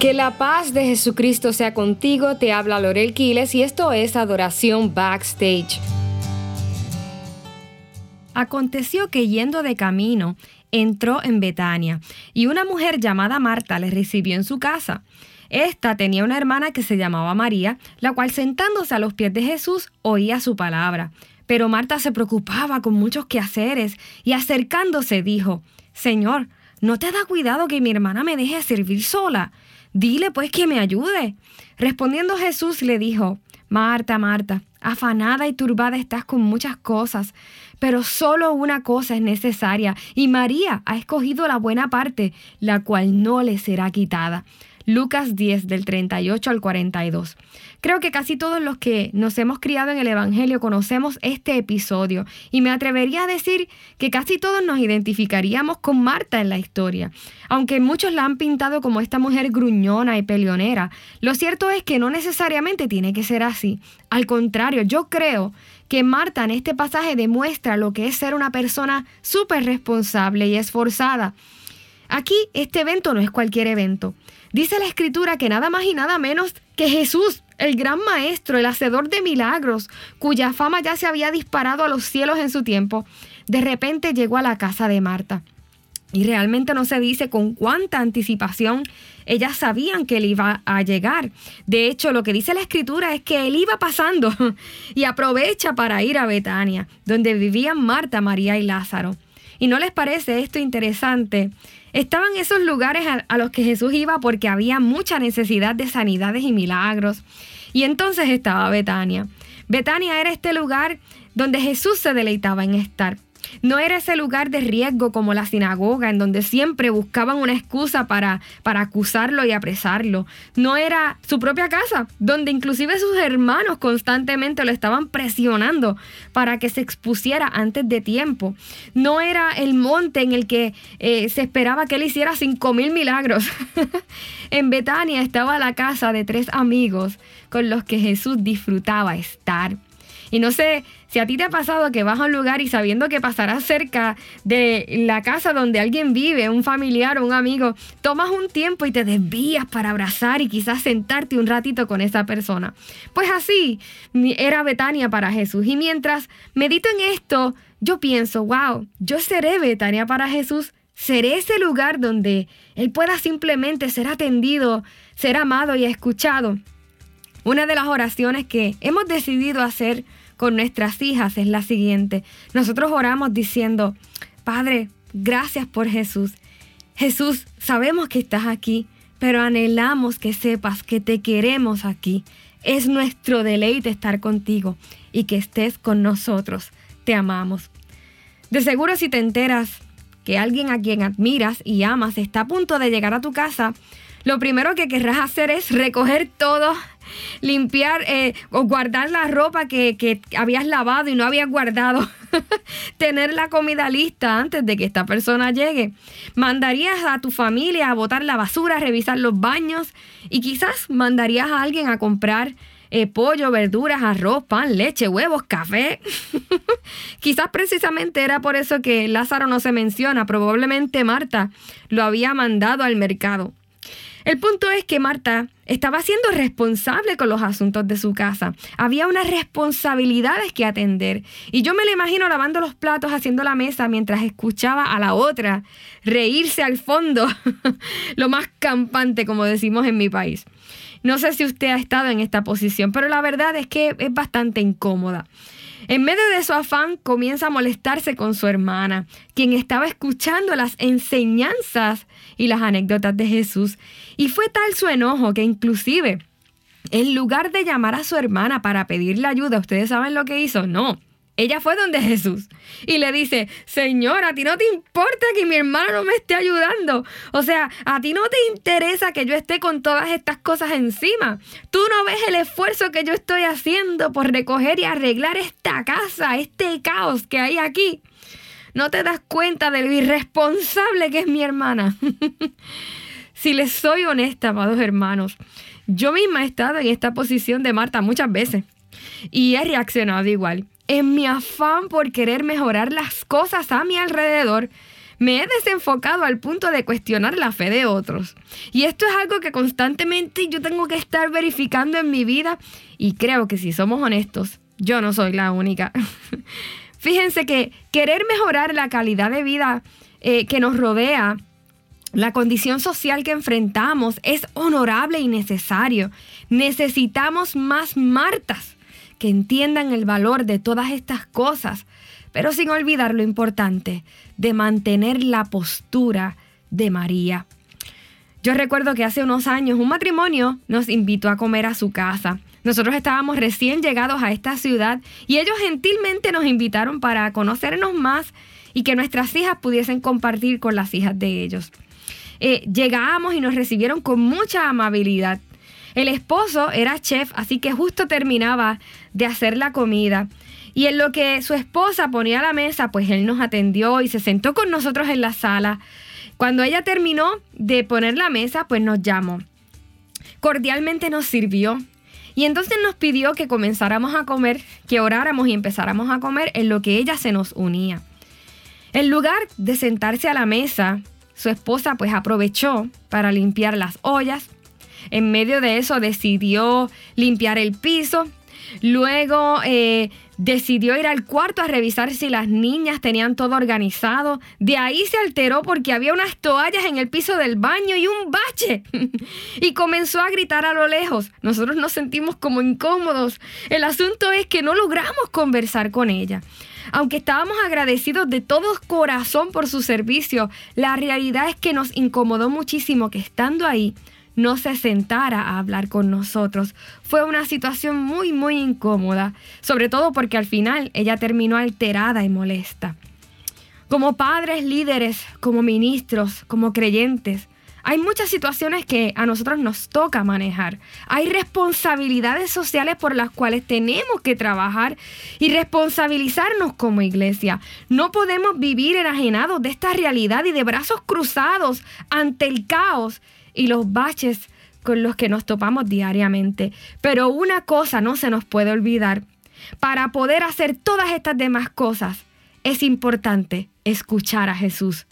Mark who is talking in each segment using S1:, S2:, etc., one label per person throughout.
S1: Que la paz de Jesucristo sea contigo, te habla Lorel Quiles y esto es Adoración Backstage. Aconteció que yendo de camino, entró en Betania y una mujer llamada Marta le recibió en su casa. Esta tenía una hermana que se llamaba María, la cual sentándose a los pies de Jesús oía su palabra. Pero Marta se preocupaba con muchos quehaceres y acercándose dijo, Señor, ¿no te da cuidado que mi hermana me deje servir sola? Dile pues que me ayude. Respondiendo Jesús le dijo, Marta, Marta, afanada y turbada estás con muchas cosas, pero solo una cosa es necesaria, y María ha escogido la buena parte, la cual no le será quitada. Lucas 10 del 38 al 42. Creo que casi todos los que nos hemos criado en el Evangelio conocemos este episodio y me atrevería a decir que casi todos nos identificaríamos con Marta en la historia. Aunque muchos la han pintado como esta mujer gruñona y peleonera, lo cierto es que no necesariamente tiene que ser así. Al contrario, yo creo que Marta en este pasaje demuestra lo que es ser una persona súper responsable y esforzada. Aquí este evento no es cualquier evento. Dice la escritura que nada más y nada menos que Jesús, el gran maestro, el hacedor de milagros, cuya fama ya se había disparado a los cielos en su tiempo, de repente llegó a la casa de Marta. Y realmente no se dice con cuánta anticipación ellas sabían que él iba a llegar. De hecho, lo que dice la escritura es que él iba pasando y aprovecha para ir a Betania, donde vivían Marta, María y Lázaro. ¿Y no les parece esto interesante? Estaban esos lugares a, los que Jesús iba porque había mucha necesidad de sanidades y milagros. Y entonces estaba Betania. Betania era este lugar donde Jesús se deleitaba en estar. No era ese lugar de riesgo como la sinagoga, en donde siempre buscaban una excusa para, para acusarlo y apresarlo. No era su propia casa, donde inclusive sus hermanos constantemente lo estaban presionando para que se expusiera antes de tiempo. No era el monte en el que eh, se esperaba que él hiciera cinco mil milagros. en Betania estaba la casa de tres amigos con los que Jesús disfrutaba estar. Y no sé si a ti te ha pasado que vas a un lugar y sabiendo que pasarás cerca de la casa donde alguien vive, un familiar o un amigo, tomas un tiempo y te desvías para abrazar y quizás sentarte un ratito con esa persona. Pues así era Betania para Jesús. Y mientras medito en esto, yo pienso, wow, yo seré Betania para Jesús. Seré ese lugar donde Él pueda simplemente ser atendido, ser amado y escuchado. Una de las oraciones que hemos decidido hacer con nuestras hijas es la siguiente. Nosotros oramos diciendo, Padre, gracias por Jesús. Jesús, sabemos que estás aquí, pero anhelamos que sepas que te queremos aquí. Es nuestro deleite estar contigo y que estés con nosotros. Te amamos. De seguro si te enteras que alguien a quien admiras y amas está a punto de llegar a tu casa, lo primero que querrás hacer es recoger todo, limpiar eh, o guardar la ropa que, que habías lavado y no habías guardado, tener la comida lista antes de que esta persona llegue. Mandarías a tu familia a botar la basura, a revisar los baños y quizás mandarías a alguien a comprar eh, pollo, verduras, arroz, pan, leche, huevos, café. Quizás precisamente era por eso que Lázaro no se menciona, probablemente Marta lo había mandado al mercado. El punto es que Marta estaba siendo responsable con los asuntos de su casa. Había unas responsabilidades que atender. Y yo me la imagino lavando los platos, haciendo la mesa mientras escuchaba a la otra reírse al fondo, lo más campante, como decimos en mi país. No sé si usted ha estado en esta posición, pero la verdad es que es bastante incómoda. En medio de su afán comienza a molestarse con su hermana, quien estaba escuchando las enseñanzas y las anécdotas de Jesús. Y fue tal su enojo que inclusive, en lugar de llamar a su hermana para pedirle ayuda, ¿ustedes saben lo que hizo? No, ella fue donde Jesús y le dice, Señor, a ti no te importa que mi hermano no me esté ayudando. O sea, a ti no te interesa que yo esté con todas estas cosas encima. Tú no ves el esfuerzo que yo estoy haciendo por recoger y arreglar esta casa, este caos que hay aquí. No te das cuenta de lo irresponsable que es mi hermana. si les soy honesta, amados hermanos, yo misma he estado en esta posición de Marta muchas veces y he reaccionado igual en mi afán por querer mejorar las cosas a mi alrededor, me he desenfocado al punto de cuestionar la fe de otros. Y esto es algo que constantemente yo tengo que estar verificando en mi vida y creo que si somos honestos, yo no soy la única. Fíjense que querer mejorar la calidad de vida eh, que nos rodea, la condición social que enfrentamos es honorable y necesario. Necesitamos más Martas que entiendan el valor de todas estas cosas, pero sin olvidar lo importante de mantener la postura de María. Yo recuerdo que hace unos años un matrimonio nos invitó a comer a su casa. Nosotros estábamos recién llegados a esta ciudad y ellos gentilmente nos invitaron para conocernos más y que nuestras hijas pudiesen compartir con las hijas de ellos. Eh, llegamos y nos recibieron con mucha amabilidad. El esposo era chef, así que justo terminaba de hacer la comida. Y en lo que su esposa ponía la mesa, pues él nos atendió y se sentó con nosotros en la sala. Cuando ella terminó de poner la mesa, pues nos llamó. Cordialmente nos sirvió. Y entonces nos pidió que comenzáramos a comer, que oráramos y empezáramos a comer en lo que ella se nos unía. En lugar de sentarse a la mesa, su esposa pues aprovechó para limpiar las ollas. En medio de eso decidió limpiar el piso. Luego eh, decidió ir al cuarto a revisar si las niñas tenían todo organizado. De ahí se alteró porque había unas toallas en el piso del baño y un bache. y comenzó a gritar a lo lejos. Nosotros nos sentimos como incómodos. El asunto es que no logramos conversar con ella. Aunque estábamos agradecidos de todo corazón por su servicio, la realidad es que nos incomodó muchísimo que estando ahí no se sentara a hablar con nosotros. Fue una situación muy, muy incómoda, sobre todo porque al final ella terminó alterada y molesta. Como padres líderes, como ministros, como creyentes, hay muchas situaciones que a nosotros nos toca manejar. Hay responsabilidades sociales por las cuales tenemos que trabajar y responsabilizarnos como iglesia. No podemos vivir enajenados de esta realidad y de brazos cruzados ante el caos y los baches con los que nos topamos diariamente. Pero una cosa no se nos puede olvidar. Para poder hacer todas estas demás cosas, es importante escuchar a Jesús.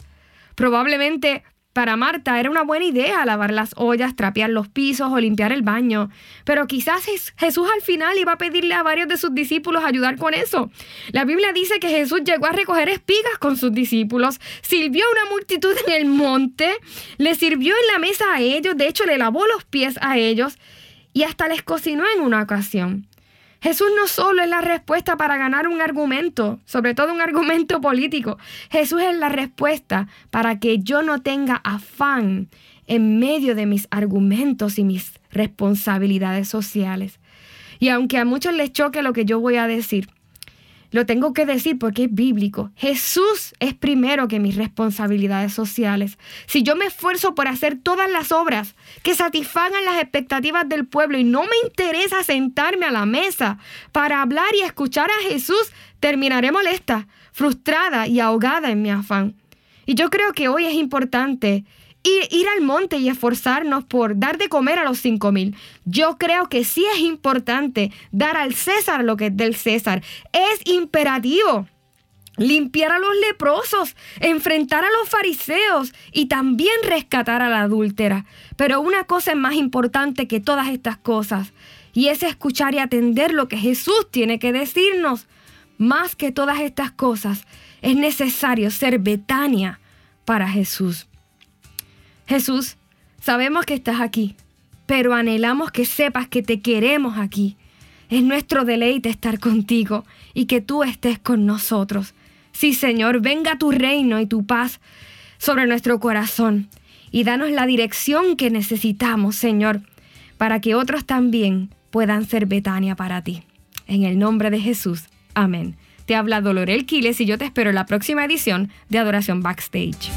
S1: Probablemente para Marta era una buena idea lavar las ollas, trapear los pisos o limpiar el baño, pero quizás Jesús al final iba a pedirle a varios de sus discípulos ayudar con eso. La Biblia dice que Jesús llegó a recoger espigas con sus discípulos, sirvió a una multitud en el monte, le sirvió en la mesa a ellos, de hecho le lavó los pies a ellos y hasta les cocinó en una ocasión. Jesús no solo es la respuesta para ganar un argumento, sobre todo un argumento político. Jesús es la respuesta para que yo no tenga afán en medio de mis argumentos y mis responsabilidades sociales. Y aunque a muchos les choque lo que yo voy a decir, lo tengo que decir porque es bíblico. Jesús es primero que mis responsabilidades sociales. Si yo me esfuerzo por hacer todas las obras que satisfagan las expectativas del pueblo y no me interesa sentarme a la mesa para hablar y escuchar a Jesús, terminaré molesta, frustrada y ahogada en mi afán. Y yo creo que hoy es importante ir, al monte y esforzarnos por dar de comer a los cinco mil. Yo creo que sí es importante dar al César lo que es del César. Es imperativo limpiar a los leprosos, enfrentar a los fariseos y también rescatar a la adúltera. Pero una cosa es más importante que todas estas cosas, y es escuchar y atender lo que Jesús tiene que decirnos. Más que todas estas cosas, es necesario ser Betania para Jesús. Jesús, sabemos que estás aquí, pero anhelamos que sepas que te queremos aquí. Es nuestro deleite estar contigo y que tú estés con nosotros. Sí, Señor, venga tu reino y tu paz sobre nuestro corazón y danos la dirección que necesitamos, Señor, para que otros también puedan ser Betania para ti. En el nombre de Jesús. Amén. Te habla Dolorel Quiles y yo te espero en la próxima edición de Adoración Backstage.